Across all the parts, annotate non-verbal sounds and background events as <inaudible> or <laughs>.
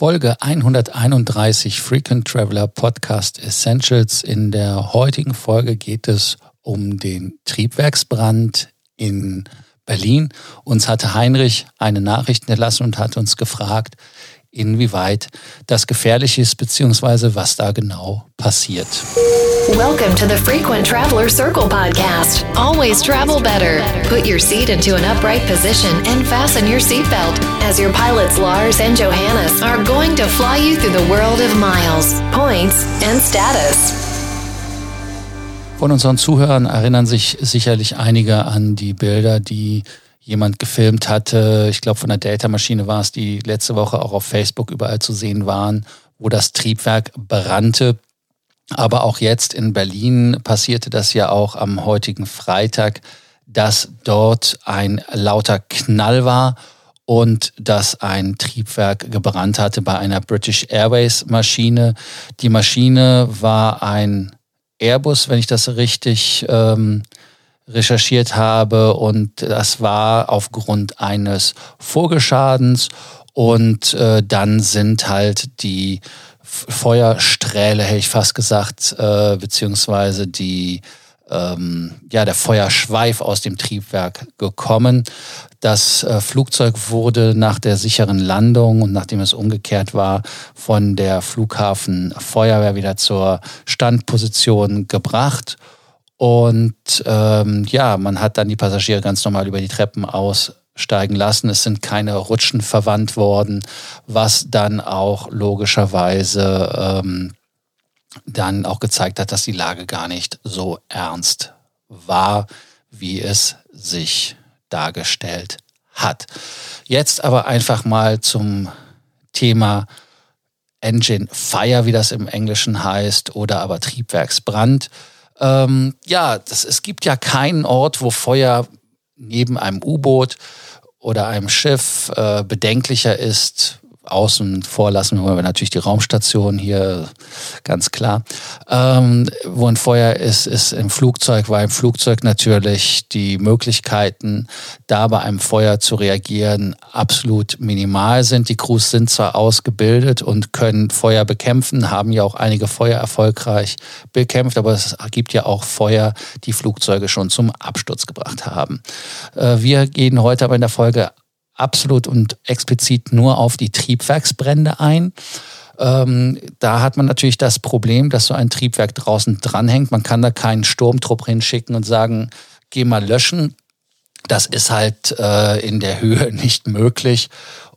Folge 131 Frequent Traveler Podcast Essentials. In der heutigen Folge geht es um den Triebwerksbrand in Berlin. Uns hatte Heinrich eine Nachricht hinterlassen und hat uns gefragt, inwieweit das gefährlich ist, beziehungsweise was da genau passiert. Welcome to the Frequent Traveler Circle podcast. Always travel better. Put your seat into an upright position and fasten your seatbelt as your pilots Lars and Johannes are going to fly you through the world of miles, points and status. Von unseren Zuhörern erinnern sich sicherlich einige an die Bilder, die jemand gefilmt hatte. Ich glaube, von der Data-Maschine war es, die letzte Woche auch auf Facebook überall zu sehen waren, wo das Triebwerk brannte. Aber auch jetzt in Berlin passierte das ja auch am heutigen Freitag, dass dort ein lauter Knall war und dass ein Triebwerk gebrannt hatte bei einer British Airways Maschine. Die Maschine war ein Airbus, wenn ich das richtig ähm, recherchiert habe und das war aufgrund eines Vogelschadens und äh, dann sind halt die Feuersträhle, hätte ich fast gesagt, äh, beziehungsweise die ähm, ja, der Feuerschweif aus dem Triebwerk gekommen. Das äh, Flugzeug wurde nach der sicheren Landung und nachdem es umgekehrt war, von der Flughafen Feuerwehr wieder zur Standposition gebracht und ähm, ja, man hat dann die Passagiere ganz normal über die Treppen aussteigen lassen. Es sind keine Rutschen verwandt worden, was dann auch logischerweise ähm, dann auch gezeigt hat, dass die Lage gar nicht so ernst war, wie es sich dargestellt hat. Jetzt aber einfach mal zum Thema Engine Fire, wie das im Englischen heißt, oder aber Triebwerksbrand. Ähm, ja, das, es gibt ja keinen Ort, wo Feuer neben einem U-Boot oder einem Schiff äh, bedenklicher ist außen vor lassen wir natürlich die Raumstation hier, ganz klar. Ähm, wo ein Feuer ist, ist im Flugzeug, weil im Flugzeug natürlich die Möglichkeiten, da bei einem Feuer zu reagieren, absolut minimal sind. Die Crews sind zwar ausgebildet und können Feuer bekämpfen, haben ja auch einige Feuer erfolgreich bekämpft, aber es gibt ja auch Feuer, die Flugzeuge schon zum Absturz gebracht haben. Äh, wir gehen heute aber in der Folge absolut und explizit nur auf die Triebwerksbrände ein. Ähm, da hat man natürlich das Problem, dass so ein Triebwerk draußen dranhängt. Man kann da keinen Sturmtrupp hinschicken und sagen, geh mal löschen. Das ist halt äh, in der Höhe <laughs> nicht möglich.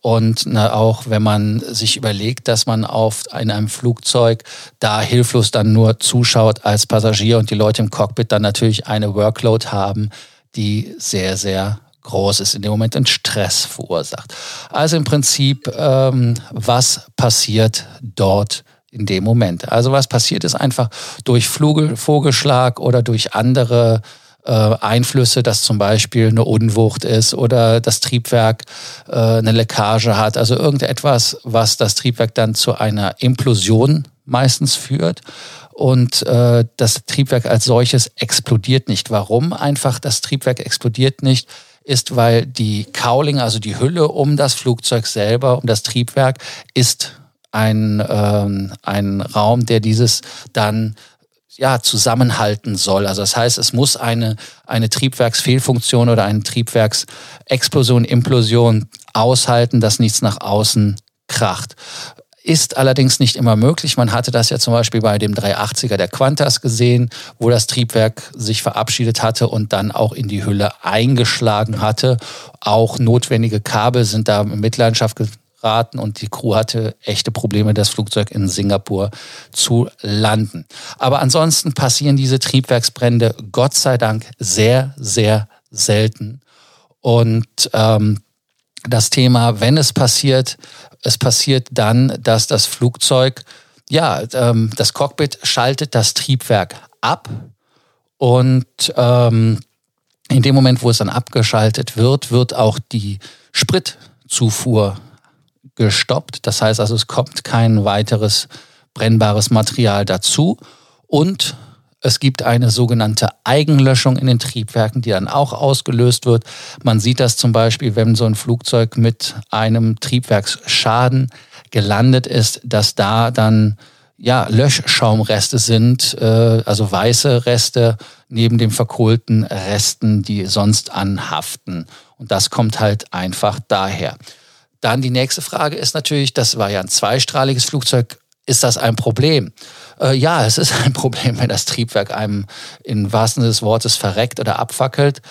Und na, auch wenn man sich überlegt, dass man auf in einem Flugzeug da hilflos dann nur zuschaut als Passagier und die Leute im Cockpit dann natürlich eine Workload haben, die sehr, sehr groß ist, in dem Moment einen Stress verursacht. Also im Prinzip, ähm, was passiert dort in dem Moment? Also was passiert ist einfach durch Flugel, Vogelschlag oder durch andere äh, Einflüsse, dass zum Beispiel eine Unwucht ist oder das Triebwerk äh, eine Leckage hat. Also irgendetwas, was das Triebwerk dann zu einer Implosion meistens führt. Und äh, das Triebwerk als solches explodiert nicht. Warum? Einfach das Triebwerk explodiert nicht, ist, weil die Cowling, also die Hülle um das Flugzeug selber, um das Triebwerk, ist ein, ähm, ein Raum, der dieses dann ja, zusammenhalten soll. Also das heißt, es muss eine, eine Triebwerksfehlfunktion oder eine Triebwerksexplosion, Implosion aushalten, dass nichts nach außen kracht. Ist allerdings nicht immer möglich. Man hatte das ja zum Beispiel bei dem 380er der Qantas gesehen, wo das Triebwerk sich verabschiedet hatte und dann auch in die Hülle eingeschlagen hatte. Auch notwendige Kabel sind da in Mitleidenschaft geraten und die Crew hatte echte Probleme, das Flugzeug in Singapur zu landen. Aber ansonsten passieren diese Triebwerksbrände Gott sei Dank sehr, sehr selten. Und ähm, das Thema, wenn es passiert, es passiert dann, dass das Flugzeug, ja, ähm, das Cockpit schaltet das Triebwerk ab und ähm, in dem Moment, wo es dann abgeschaltet wird, wird auch die Spritzufuhr gestoppt. Das heißt also, es kommt kein weiteres brennbares Material dazu und es gibt eine sogenannte Eigenlöschung in den Triebwerken, die dann auch ausgelöst wird. Man sieht das zum Beispiel, wenn so ein Flugzeug mit einem Triebwerksschaden gelandet ist, dass da dann ja, Löschschaumreste sind, äh, also weiße Reste neben den verkohlten Resten, die sonst anhaften. Und das kommt halt einfach daher. Dann die nächste Frage ist natürlich, das war ja ein zweistrahliges Flugzeug, ist das ein Problem? Äh, ja, es ist ein <laughs> Problem, wenn das Triebwerk einem im wahrsten Sinne des Wortes verreckt oder abfackelt.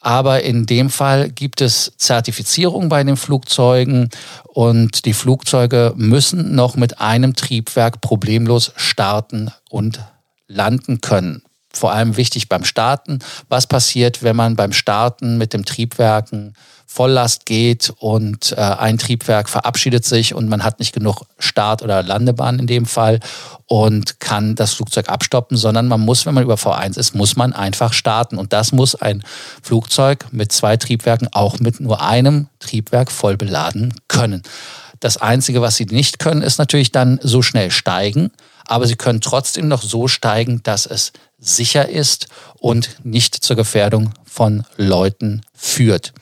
Aber in dem Fall gibt es Zertifizierung bei den Flugzeugen und die Flugzeuge müssen noch mit einem Triebwerk problemlos starten und landen können. Vor allem wichtig beim Starten. Was passiert, wenn man beim Starten mit dem Triebwerken Volllast geht und äh, ein Triebwerk verabschiedet sich und man hat nicht genug Start- oder Landebahn in dem Fall und kann das Flugzeug abstoppen, sondern man muss, wenn man über V1 ist, muss man einfach starten. Und das muss ein Flugzeug mit zwei Triebwerken auch mit nur einem Triebwerk voll beladen können. Das Einzige, was sie nicht können, ist natürlich dann so schnell steigen, aber sie können trotzdem noch so steigen, dass es sicher ist und nicht zur Gefährdung von Leuten führt.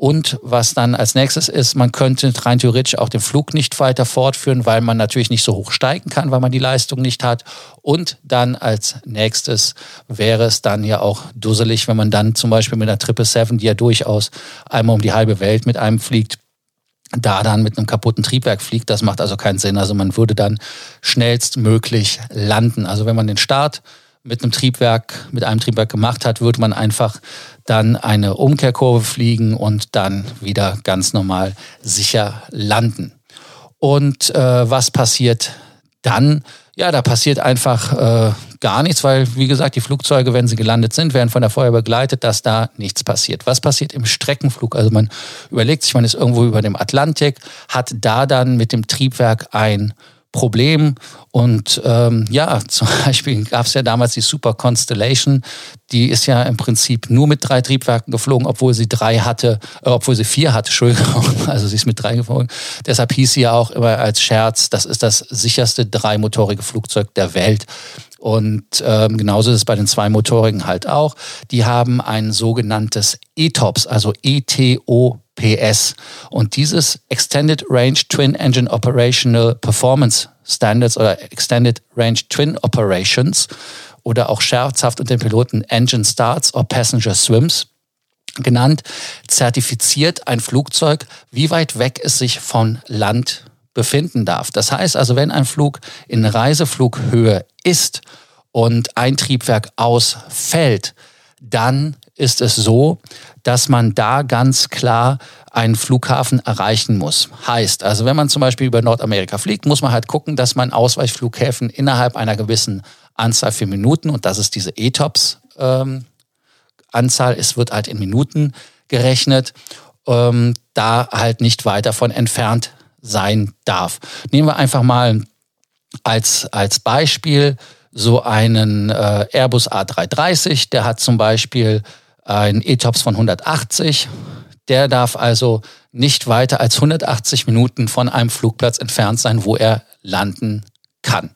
Und was dann als nächstes ist, man könnte rein theoretisch auch den Flug nicht weiter fortführen, weil man natürlich nicht so hoch steigen kann, weil man die Leistung nicht hat. Und dann als nächstes wäre es dann ja auch dusselig, wenn man dann zum Beispiel mit einer 777, die ja durchaus einmal um die halbe Welt mit einem fliegt, da dann mit einem kaputten Triebwerk fliegt. Das macht also keinen Sinn. Also man würde dann schnellstmöglich landen. Also wenn man den Start mit einem Triebwerk, mit einem Triebwerk gemacht hat, würde man einfach dann eine Umkehrkurve fliegen und dann wieder ganz normal sicher landen. Und äh, was passiert dann? Ja, da passiert einfach äh, gar nichts, weil, wie gesagt, die Flugzeuge, wenn sie gelandet sind, werden von der Feuer begleitet, dass da nichts passiert. Was passiert im Streckenflug? Also man überlegt sich, man ist irgendwo über dem Atlantik, hat da dann mit dem Triebwerk ein Problem. Und ähm, ja, <laughs> zum Beispiel gab es ja damals die Super Constellation, die ist ja im Prinzip nur mit drei Triebwerken geflogen, obwohl sie drei hatte, äh, obwohl sie vier hatte, <laughs> Entschuldigung, also sie ist mit drei geflogen. Deshalb hieß sie ja auch immer als Scherz, das ist das sicherste dreimotorige Flugzeug der Welt. Und ähm, genauso ist es bei den zweimotorigen halt auch. Die haben ein sogenanntes ETOPS, also ETO PS. Und dieses Extended Range Twin Engine Operational Performance Standards oder Extended Range Twin Operations oder auch scherzhaft unter den Piloten Engine Starts or Passenger Swims genannt, zertifiziert ein Flugzeug, wie weit weg es sich von Land befinden darf. Das heißt also, wenn ein Flug in Reiseflughöhe ist und ein Triebwerk ausfällt, dann ist es so, dass man da ganz klar einen Flughafen erreichen muss. Heißt, also wenn man zum Beispiel über Nordamerika fliegt, muss man halt gucken, dass man Ausweichflughäfen innerhalb einer gewissen Anzahl für Minuten, und das ist diese ETOPS ähm, Anzahl, es wird halt in Minuten gerechnet, ähm, da halt nicht weiter von entfernt sein darf. Nehmen wir einfach mal als, als Beispiel so einen äh, Airbus A330, der hat zum Beispiel ein ETOPS von 180. Der darf also nicht weiter als 180 Minuten von einem Flugplatz entfernt sein, wo er landen kann.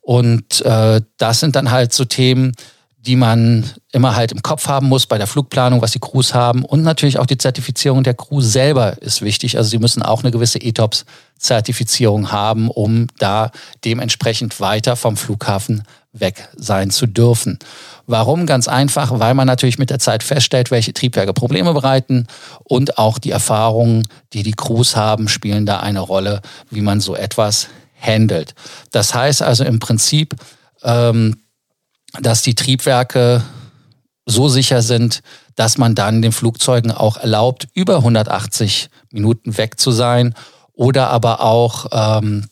Und äh, das sind dann halt so Themen, die man immer halt im Kopf haben muss bei der Flugplanung, was die Crews haben. Und natürlich auch die Zertifizierung der Crew selber ist wichtig. Also sie müssen auch eine gewisse ETOPS-Zertifizierung haben, um da dementsprechend weiter vom Flughafen weg sein zu dürfen. Warum? Ganz einfach, weil man natürlich mit der Zeit feststellt, welche Triebwerke Probleme bereiten und auch die Erfahrungen, die die Crews haben, spielen da eine Rolle, wie man so etwas handelt. Das heißt also im Prinzip, ähm, dass die Triebwerke so sicher sind, dass man dann den Flugzeugen auch erlaubt, über 180 Minuten weg zu sein oder aber auch, ähm,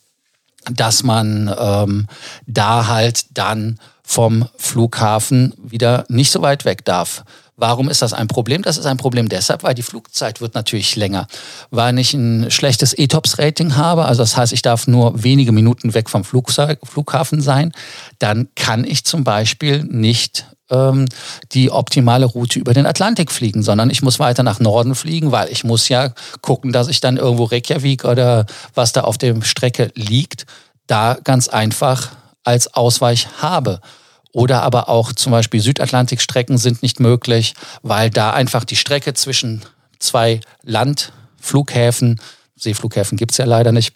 dass man ähm, da halt dann vom Flughafen wieder nicht so weit weg darf. Warum ist das ein Problem? Das ist ein Problem deshalb, weil die Flugzeit wird natürlich länger. Weil ich ein schlechtes ETOPS-Rating habe, also das heißt, ich darf nur wenige Minuten weg vom Flugzeug, Flughafen sein, dann kann ich zum Beispiel nicht ähm, die optimale Route über den Atlantik fliegen, sondern ich muss weiter nach Norden fliegen, weil ich muss ja gucken, dass ich dann irgendwo Reykjavik oder was da auf der Strecke liegt, da ganz einfach als Ausweich habe. Oder aber auch zum Beispiel Südatlantikstrecken sind nicht möglich, weil da einfach die Strecke zwischen zwei Landflughäfen, Seeflughäfen gibt's ja leider nicht,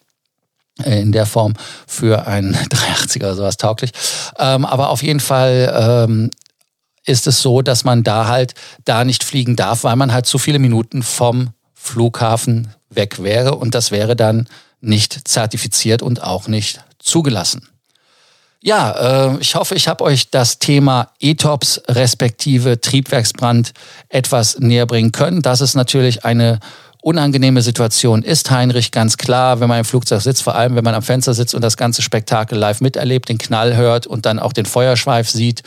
äh, in der Form für einen <laughs> 380er oder sowas tauglich. Ähm, aber auf jeden Fall ähm, ist es so, dass man da halt da nicht fliegen darf, weil man halt zu viele Minuten vom Flughafen weg wäre und das wäre dann nicht zertifiziert und auch nicht zugelassen. Ja, äh, ich hoffe, ich habe euch das Thema ETOPS respektive Triebwerksbrand etwas näher bringen können. Das ist natürlich eine unangenehme Situation ist, Heinrich, ganz klar, wenn man im Flugzeug sitzt, vor allem wenn man am Fenster sitzt und das ganze Spektakel live miterlebt, den Knall hört und dann auch den Feuerschweif sieht,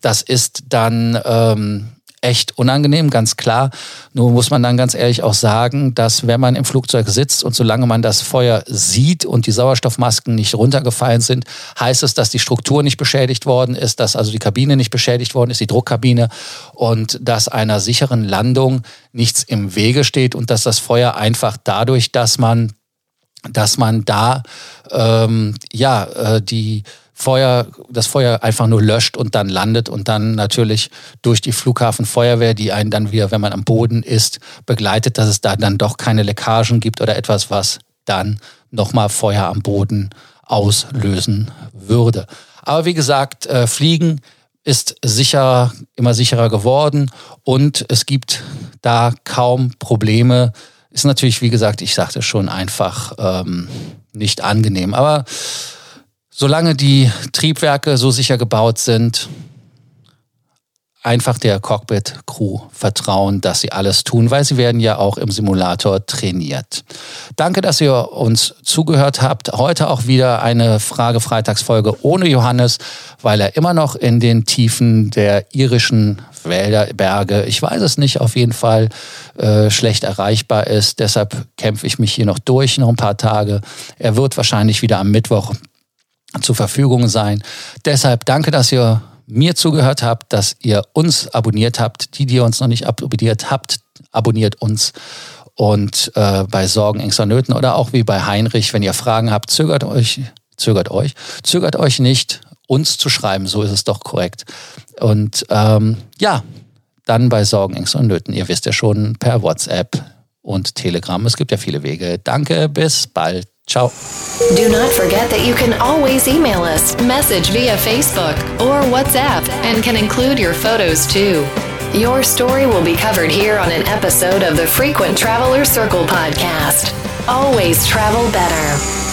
das ist dann ähm, echt unangenehm, ganz klar. Nur muss man dann ganz ehrlich auch sagen, dass wenn man im Flugzeug sitzt und solange man das Feuer sieht und die Sauerstoffmasken nicht runtergefallen sind, heißt es, dass die Struktur nicht beschädigt worden ist, dass also die Kabine nicht beschädigt worden ist, die Druckkabine und dass einer sicheren Landung nichts im Wege steht und dass das Feuer einfach dadurch, dass man dass man da ähm, ja äh, die Feuer, das Feuer einfach nur löscht und dann landet und dann natürlich durch die Flughafenfeuerwehr, die einen dann wieder, wenn man am Boden ist, begleitet, dass es da dann doch keine Leckagen gibt oder etwas, was dann nochmal Feuer am Boden auslösen würde. Aber wie gesagt, äh, Fliegen ist sicher, immer sicherer geworden und es gibt da kaum Probleme. Ist natürlich, wie gesagt, ich sagte schon einfach ähm, nicht angenehm. Aber solange die Triebwerke so sicher gebaut sind, einfach der Cockpit-Crew vertrauen, dass sie alles tun, weil sie werden ja auch im Simulator trainiert. Danke, dass ihr uns zugehört habt. Heute auch wieder eine Frage-Freitagsfolge ohne Johannes, weil er immer noch in den Tiefen der irischen Wälder, Berge, ich weiß es nicht, auf jeden Fall äh, schlecht erreichbar ist. Deshalb kämpfe ich mich hier noch durch, noch ein paar Tage. Er wird wahrscheinlich wieder am Mittwoch zur Verfügung sein. Deshalb danke, dass ihr mir zugehört habt, dass ihr uns abonniert habt. Die, die ihr uns noch nicht abonniert habt, abonniert uns. Und äh, bei Sorgen, Ängsten und Nöten oder auch wie bei Heinrich, wenn ihr Fragen habt, zögert euch, zögert euch, zögert euch nicht, uns zu schreiben. So ist es doch korrekt. Und ähm, ja, dann bei Sorgen, Ängsten und Nöten. Ihr wisst ja schon per WhatsApp und Telegram. Es gibt ja viele Wege. Danke, bis bald. Ciao. Do not forget that you can always email us, message via Facebook or WhatsApp, and can include your photos too. Your story will be covered here on an episode of the Frequent Traveler Circle podcast. Always travel better.